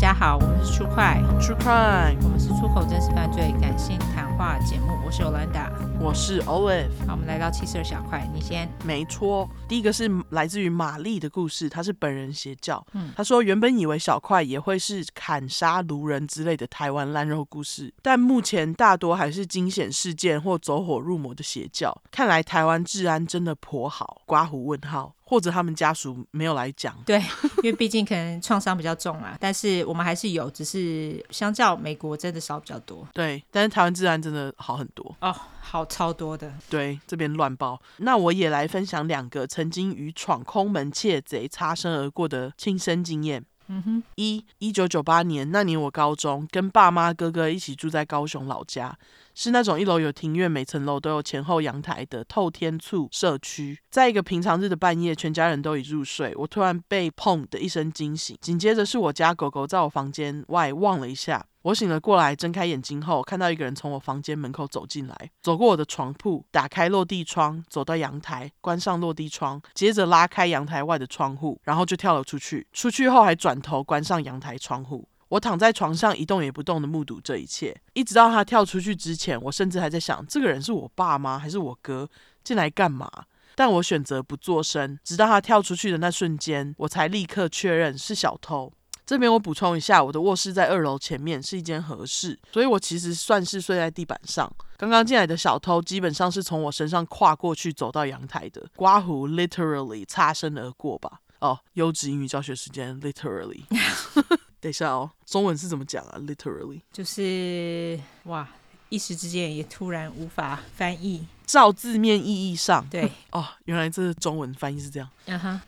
家好，是出快 True Crime，我们是出口真实犯罪感性谈话节目。我是 Olanda，我是 Olive。好，我们来到七十二小块，你先。没错，第一个是来自于玛丽的故事，她是本人邪教。嗯，她说原本以为小块也会是砍杀卢人之类的台湾烂肉故事，但目前大多还是惊险事件或走火入魔的邪教。看来台湾治安真的颇好。刮胡问号。或者他们家属没有来讲，对，因为毕竟可能创伤比较重啊，但是我们还是有，只是相较美国真的少比较多。对，但是台湾治安真的好很多哦，好超多的。对，这边乱报。那我也来分享两个曾经与闯空门窃贼擦身而过的亲身经验。嗯哼，一一九九八年那年，我高中跟爸妈哥哥一起住在高雄老家，是那种一楼有庭院，每层楼都有前后阳台的透天厝社区。在一个平常日的半夜，全家人都已入睡，我突然被砰的一声惊醒，紧接着是我家狗狗在我房间外望了一下。我醒了过来，睁开眼睛后，看到一个人从我房间门口走进来，走过我的床铺，打开落地窗，走到阳台，关上落地窗，接着拉开阳台外的窗户，然后就跳了出去。出去后还转头关上阳台窗户。我躺在床上一动也不动地目睹这一切，一直到他跳出去之前，我甚至还在想，这个人是我爸吗？还是我哥？进来干嘛？但我选择不作声，直到他跳出去的那瞬间，我才立刻确认是小偷。这边我补充一下，我的卧室在二楼前面，是一间和室，所以我其实算是睡在地板上。刚刚进来的小偷基本上是从我身上跨过去走到阳台的，刮胡 literally 擦身而过吧。哦，优质英语教学时间 literally。等一下哦，中文是怎么讲啊？literally 就是哇，一时之间也突然无法翻译。照字面意义上，对 哦，原来这中文翻译是这样。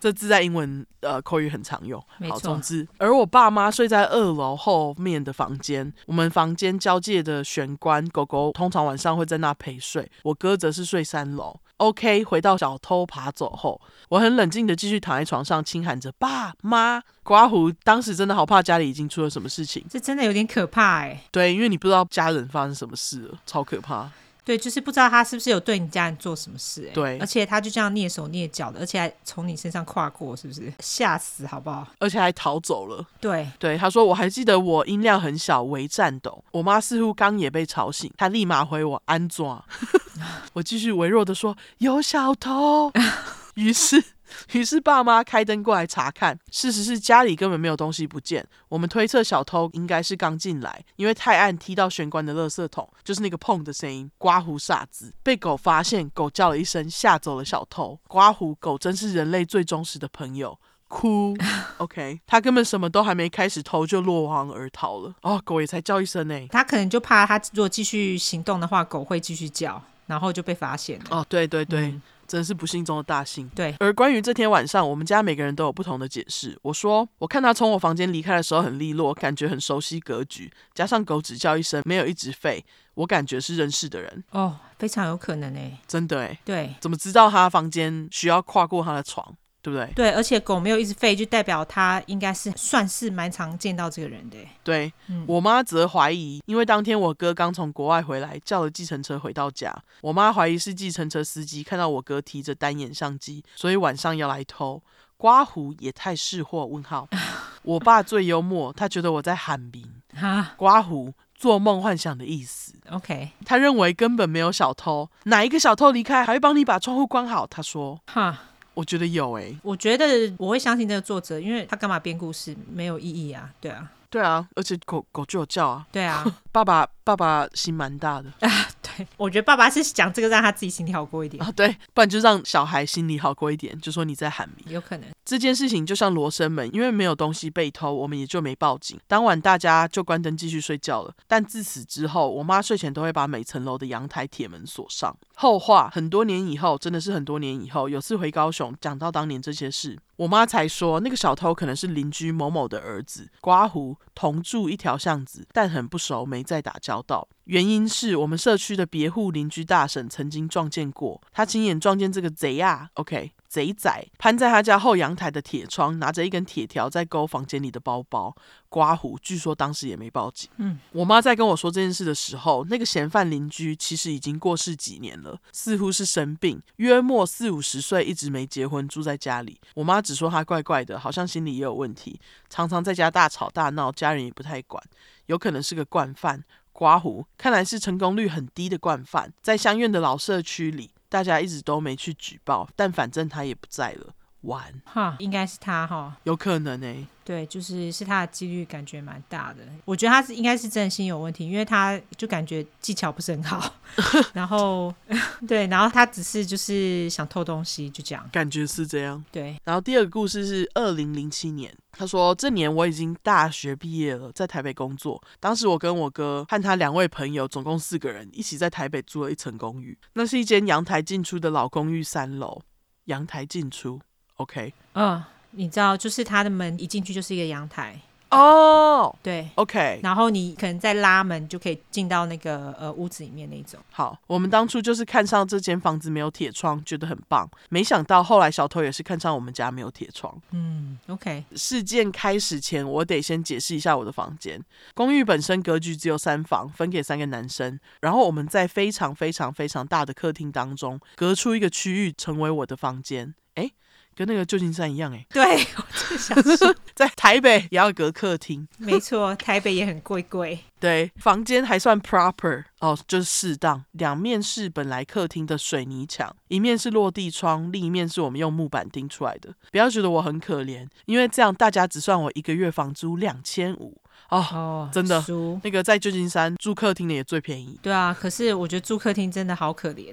这字在英文呃口语很常用。好，总之，而我爸妈睡在二楼后面的房间，我们房间交界的玄关，狗狗通常晚上会在那陪睡。我哥则是睡三楼。OK，回到小偷爬走后，我很冷静的继续躺在床上，轻喊着爸妈。刮胡当时真的好怕家里已经出了什么事情，这真的有点可怕哎。对，因为你不知道家人发生什么事了，超可怕。对，就是不知道他是不是有对你家人做什么事，哎，对，而且他就这样蹑手蹑脚的，而且还从你身上跨过，是不是？吓死，好不好？而且还逃走了。对对，他说我还记得我音量很小，微颤抖。我妈似乎刚也被吵醒，她立马回我安装？我继续微弱的说有小偷。于是。于是爸妈开灯过来查看，事实是家里根本没有东西不见。我们推测小偷应该是刚进来，因为太暗踢到玄关的垃圾桶，就是那个砰的声音。刮胡傻子被狗发现，狗叫了一声，吓走了小偷。刮胡狗真是人类最忠实的朋友。哭，OK，他根本什么都还没开始偷，就落荒而逃了。哦，狗也才叫一声呢，他可能就怕他如果继续行动的话，狗会继续叫，然后就被发现了。哦，对对对。嗯真是不幸中的大幸。对，而关于这天晚上，我们家每个人都有不同的解释。我说，我看他从我房间离开的时候很利落，感觉很熟悉格局，加上狗只叫一声，没有一直吠，我感觉是认识的人。哦，非常有可能诶，真的诶，对，怎么知道他房间需要跨过他的床？对不对？对，而且狗没有一直吠，就代表他应该是算是蛮常见到这个人的。对，嗯、我妈则怀疑，因为当天我哥刚从国外回来，叫了计程车回到家，我妈怀疑是计程车司机看到我哥提着单眼相机，所以晚上要来偷。刮胡也太识货？问号。我爸最幽默，他觉得我在喊名。哈，刮胡做梦幻想的意思。OK，他认为根本没有小偷，哪一个小偷离开还会帮你把窗户关好？他说。哈。我觉得有诶、欸，我觉得我会相信这个作者，因为他干嘛编故事没有意义啊？对啊，对啊，而且狗狗就有叫啊，对啊，爸爸爸爸心蛮大的。啊，对，我觉得爸爸是讲这个让他自己心里好过一点。啊，对，不然就让小孩心里好过一点，就说你在喊名，有可能。这件事情就像罗生门，因为没有东西被偷，我们也就没报警，当晚大家就关灯继续睡觉了，但自此之后，我妈睡前都会把每层楼的阳台铁门锁上。后话很多年以后，真的是很多年以后，有次回高雄，讲到当年这些事，我妈才说那个小偷可能是邻居某某的儿子，刮胡同住一条巷子，但很不熟，没再打交道。原因是我们社区的别户邻居大婶曾经撞见过，他亲眼撞见这个贼啊，OK，贼仔攀在他家后阳台的铁窗，拿着一根铁条在勾房间里的包包。刮胡，据说当时也没报警。嗯，我妈在跟我说这件事的时候，那个嫌犯邻居其实已经过世几年了，似乎是生病，约莫四五十岁，一直没结婚，住在家里。我妈只说他怪怪的，好像心里也有问题，常常在家大吵大闹，家人也不太管，有可能是个惯犯。刮胡，看来是成功率很低的惯犯，在乡院的老社区里，大家一直都没去举报，但反正他也不在了。完哈，应该是他哈，有可能呢、欸。对，就是是他的几率感觉蛮大的。我觉得他是应该是真心有问题，因为他就感觉技巧不是很好。然后 对，然后他只是就是想偷东西，就这样。感觉是这样。对。然后第二个故事是二零零七年，他说这年我已经大学毕业了，在台北工作。当时我跟我哥和他两位朋友，总共四个人，一起在台北租了一层公寓。那是一间阳台进出的老公寓，三楼，阳台进出。OK，嗯，你知道，就是他的门一进去就是一个阳台哦，oh, 对，OK，然后你可能再拉门就可以进到那个呃屋子里面那种。好，我们当初就是看上这间房子没有铁窗，觉得很棒，没想到后来小偷也是看上我们家没有铁窗。嗯，OK，事件开始前我得先解释一下我的房间。公寓本身格局只有三房，分给三个男生，然后我们在非常非常非常大的客厅当中隔出一个区域，成为我的房间。诶。跟那个旧金山一样哎，对，我就想说，在台北也要隔客厅，没错，台北也很贵贵。对，房间还算 proper 哦，就是适当。两面是本来客厅的水泥墙，一面是落地窗，另一面是我们用木板钉出来的。不要觉得我很可怜，因为这样大家只算我一个月房租两千五哦，哦，真的，那个在旧金山住客厅的也最便宜。对啊，可是我觉得住客厅真的好可怜。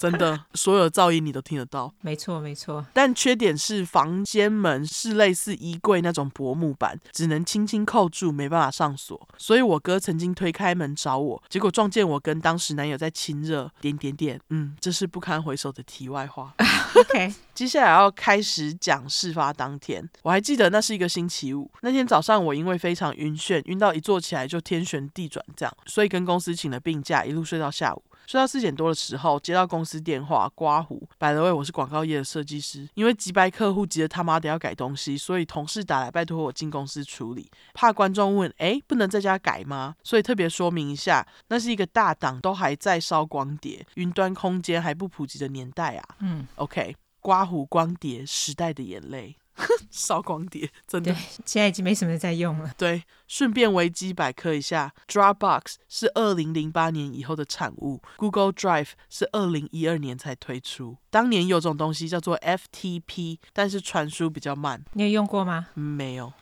真的，所有的噪音你都听得到。没错，没错。但缺点是房间门是类似衣柜那种薄木板，只能轻轻扣住，没办法上锁。所以我哥曾经推开门找我，结果撞见我跟当时男友在亲热。点点点，嗯，这是不堪回首的题外话。OK，接下来要开始讲事发当天。我还记得那是一个星期五，那天早上我因为非常晕眩，晕到一坐起来就天旋地转这样，所以跟公司请了病假，一路睡到下午。睡到四点多的时候，接到公司电话，刮胡。By the way，我是广告业的设计师，因为急掰客户急得他妈的要改东西，所以同事打来拜托我进公司处理。怕观众问，哎，不能在家改吗？所以特别说明一下，那是一个大档都还在烧光碟、云端空间还不普及的年代啊。嗯，OK，刮胡光碟时代的眼泪。烧光碟，真的，现在已经没什么人在用了。对，顺便维基百科一下，Dropbox 是二零零八年以后的产物，Google Drive 是二零一二年才推出。当年有种东西叫做 FTP，但是传输比较慢。你有用过吗？没有。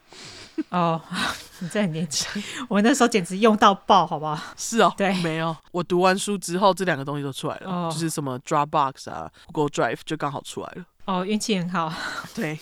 哦，你这很年轻，我那时候简直用到爆，好不好？是哦，对，没有。我读完书之后，这两个东西都出来了，哦、就是什么 Dropbox 啊，Google Drive 就刚好出来了。哦，运气很好。对，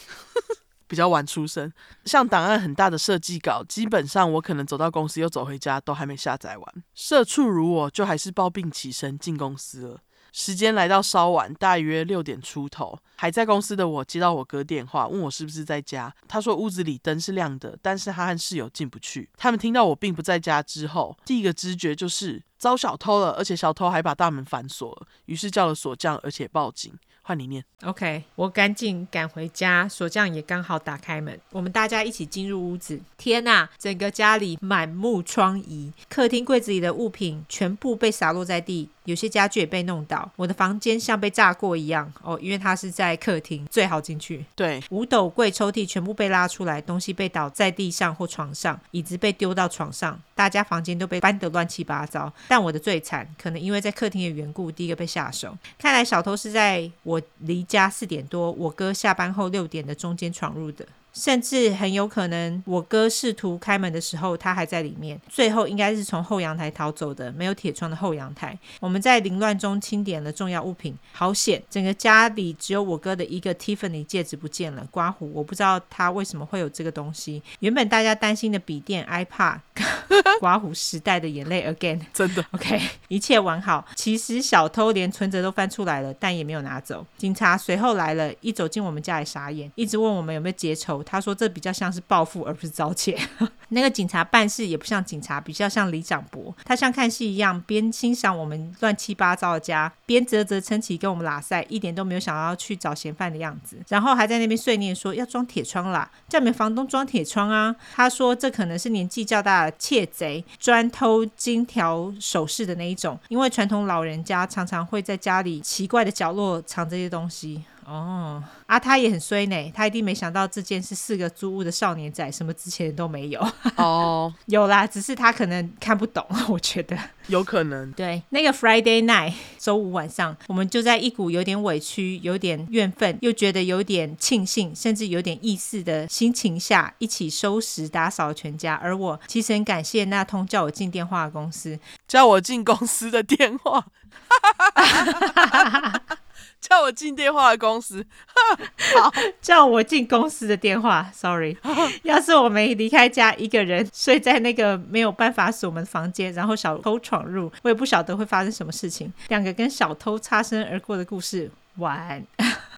比较晚出生。像档案很大的设计稿，基本上我可能走到公司又走回家，都还没下载完。社畜如我，就还是抱病起身进公司了。时间来到稍晚，大约六点出头，还在公司的我接到我哥电话，问我是不是在家。他说屋子里灯是亮的，但是他和室友进不去。他们听到我并不在家之后，第一个知觉就是遭小偷了，而且小偷还把大门反锁了，于是叫了锁匠，而且报警。换里面，OK，我赶紧赶回家，锁匠也刚好打开门，我们大家一起进入屋子。天哪，整个家里满目疮痍，客厅柜子里的物品全部被洒落在地，有些家具也被弄倒。我的房间像被炸过一样哦，因为它是在客厅，最好进去。对，五斗柜抽屉全部被拉出来，东西被倒在地上或床上，椅子被丢到床上，大家房间都被搬得乱七八糟。但我的最惨，可能因为在客厅的缘故，第一个被下手。看来小偷是在我。我离家四点多，我哥下班后六点的中间闯入的。甚至很有可能，我哥试图开门的时候，他还在里面。最后应该是从后阳台逃走的，没有铁窗的后阳台。我们在凌乱中清点了重要物品，好险，整个家里只有我哥的一个 Tiffany 戒指不见了。刮胡，我不知道他为什么会有这个东西。原本大家担心的笔电、iPad，刮胡时代的眼泪 again，真的 OK，一切完好。其实小偷连存折都翻出来了，但也没有拿走。警察随后来了，一走进我们家里傻眼，一直问我们有没有结仇。他说这比较像是报复而不是遭窃。那个警察办事也不像警察，比较像李长博。他像看戏一样，边欣赏我们乱七八糟的家，边啧啧称奇跟我们拉赛，一点都没有想要去找嫌犯的样子。然后还在那边碎念说要装铁窗啦，叫你们房东装铁窗啊。他说这可能是年纪较大的窃窃贼，专偷金条首饰的那一种，因为传统老人家常常会在家里奇怪的角落藏这些东西。哦，啊，他也很衰呢，他一定没想到这件是四个租屋的少年仔，什么值钱的都没有。哦，有啦，只是他可能看不懂，我觉得有可能。对，那个 Friday night，周五晚上，我们就在一股有点委屈、有点怨愤，又觉得有点庆幸，甚至有点意思的心情下，一起收拾打扫全家。而我其实很感谢那通叫我进电话的公司，叫我进公司的电话。叫我进电话的公司，好，叫我进公司的电话。Sorry，要是我没离开家，一个人睡在那个没有办法锁门的房间，然后小偷闯入，我也不晓得会发生什么事情。两个跟小偷擦身而过的故事，完。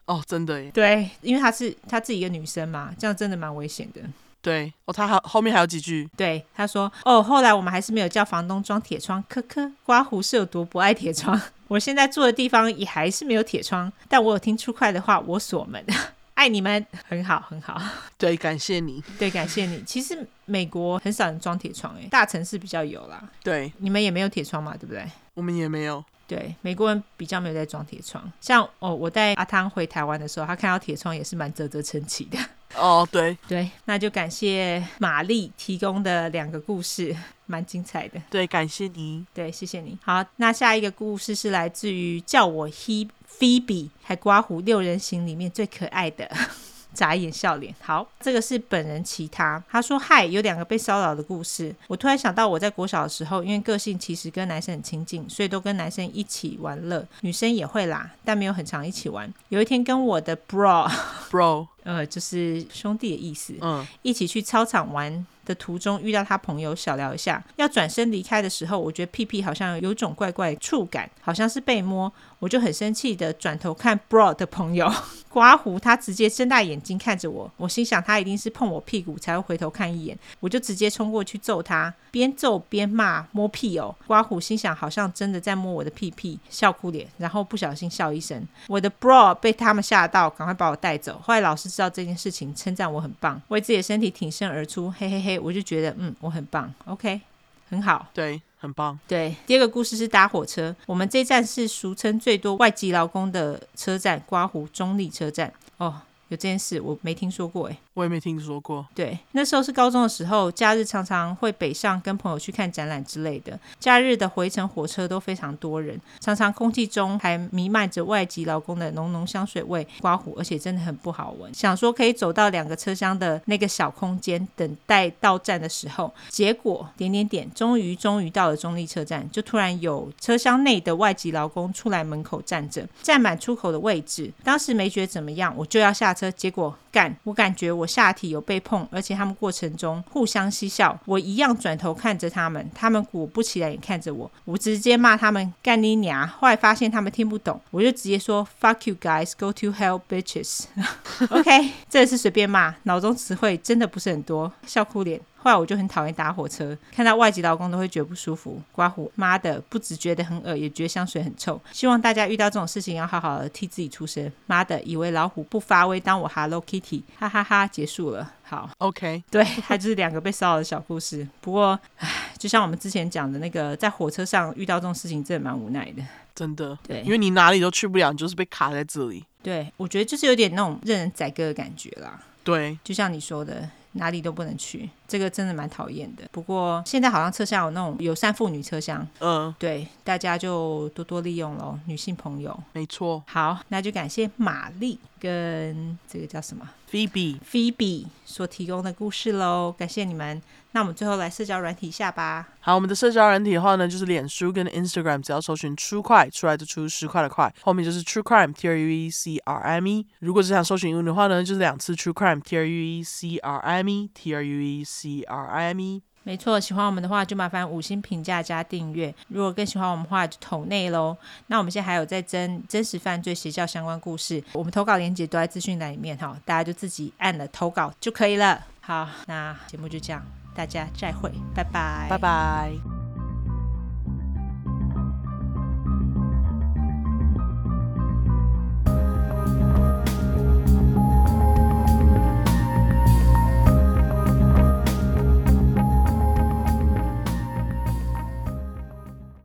哦，真的耶。对，因为她是她自己一个女生嘛，这样真的蛮危险的。对，哦，他还后面还有几句。对，他说，哦，后来我们还是没有叫房东装铁窗，科科，刮胡是有多不爱铁窗。我现在住的地方也还是没有铁窗，但我有听出快的话，我锁门，爱你们，很好，很好。对，感谢你。对，感谢你。其实美国很少人装铁窗，诶，大城市比较有啦。对，你们也没有铁窗嘛，对不对？我们也没有。对，美国人比较没有在装铁窗。像哦，我带阿汤回台湾的时候，他看到铁窗也是蛮啧啧称奇的。哦，对对，那就感谢玛丽提供的两个故事，蛮精彩的。对，感谢你。对，谢谢你。好，那下一个故事是来自于叫我 He Phoebe，还刮胡六人行里面最可爱的。眨眼笑脸，好，这个是本人其他。他说：“嗨，有两个被骚扰的故事。我突然想到，我在国小的时候，因为个性其实跟男生很亲近，所以都跟男生一起玩乐，女生也会啦，但没有很常一起玩。有一天跟我的 bro bro，呃，就是兄弟的意思，嗯，一起去操场玩。”的途中遇到他朋友小聊一下，要转身离开的时候，我觉得屁屁好像有种怪怪触感，好像是被摸，我就很生气的转头看 bro 的朋友刮胡，他直接睁大眼睛看着我，我心想他一定是碰我屁股才会回头看一眼，我就直接冲过去揍他，边揍边骂摸屁哦，刮胡心想好像真的在摸我的屁屁，笑哭脸，然后不小心笑一声，我的 bro 被他们吓到，赶快把我带走。后来老师知道这件事情，称赞我很棒，为自己的身体挺身而出，嘿嘿嘿。我就觉得，嗯，我很棒，OK，很好，对，很棒，对。第二个故事是搭火车，我们这站是俗称最多外籍劳工的车站——瓜湖中立车站。哦。有这件事，我没听说过，哎，我也没听说过。对，那时候是高中的时候，假日常常会北上跟朋友去看展览之类的。假日的回程火车都非常多人，常常空气中还弥漫着外籍劳工的浓浓香水味，刮胡，而且真的很不好闻。想说可以走到两个车厢的那个小空间，等待到站的时候，结果点点点，终于终于到了中立车站，就突然有车厢内的外籍劳工出来门口站着，占满出口的位置。当时没觉得怎么样，我就要下车，结果干，我感觉我下体有被碰，而且他们过程中互相嬉笑，我一样转头看着他们，他们果不其然也看着我，我直接骂他们干你娘，后来发现他们听不懂，我就直接说 fuck you guys, go to hell bitches。OK，这是随便骂，脑中词汇真的不是很多，笑哭脸。后来我就很讨厌搭火车，看到外籍劳工都会觉得不舒服。刮胡，妈的，不只觉得很恶，也觉得香水很臭。希望大家遇到这种事情要好好的替自己出声。妈的，以为老虎不发威，当我 Hello Kitty，哈哈哈，结束了。好，OK，对，它就是两个被骚扰的小故事。不过，唉，就像我们之前讲的那个，在火车上遇到这种事情，真的蛮无奈的。真的，对，因为你哪里都去不了，你就是被卡在这里。对，我觉得就是有点那种任人宰割的感觉啦。对，就像你说的。哪里都不能去，这个真的蛮讨厌的。不过现在好像车厢有那种友善妇女车厢，嗯，对，大家就多多利用喽，女性朋友。没错。好，那就感谢玛丽跟这个叫什么 Phoebe Phoebe 所提供的故事喽，感谢你们。那我们最后来社交软体一下吧。好，我们的社交软体的话呢，就是脸书跟 Instagram，只要搜寻“出块”出来就出十块的块，后面就是 True Crime T R U E C R M E。如果只想搜寻英文的话呢，就是两次 True Crime T R U E C R M E T R U E C R M E。没错，喜欢我们的话就麻烦五星评价加订阅。如果更喜欢我们的话，就投内喽。那我们现在还有在征真实犯罪邪教相关故事，我们投稿链接都在资讯栏里面哈，大家就自己按了投稿就可以了。好，那节目就这样，大家再会，拜拜，拜拜。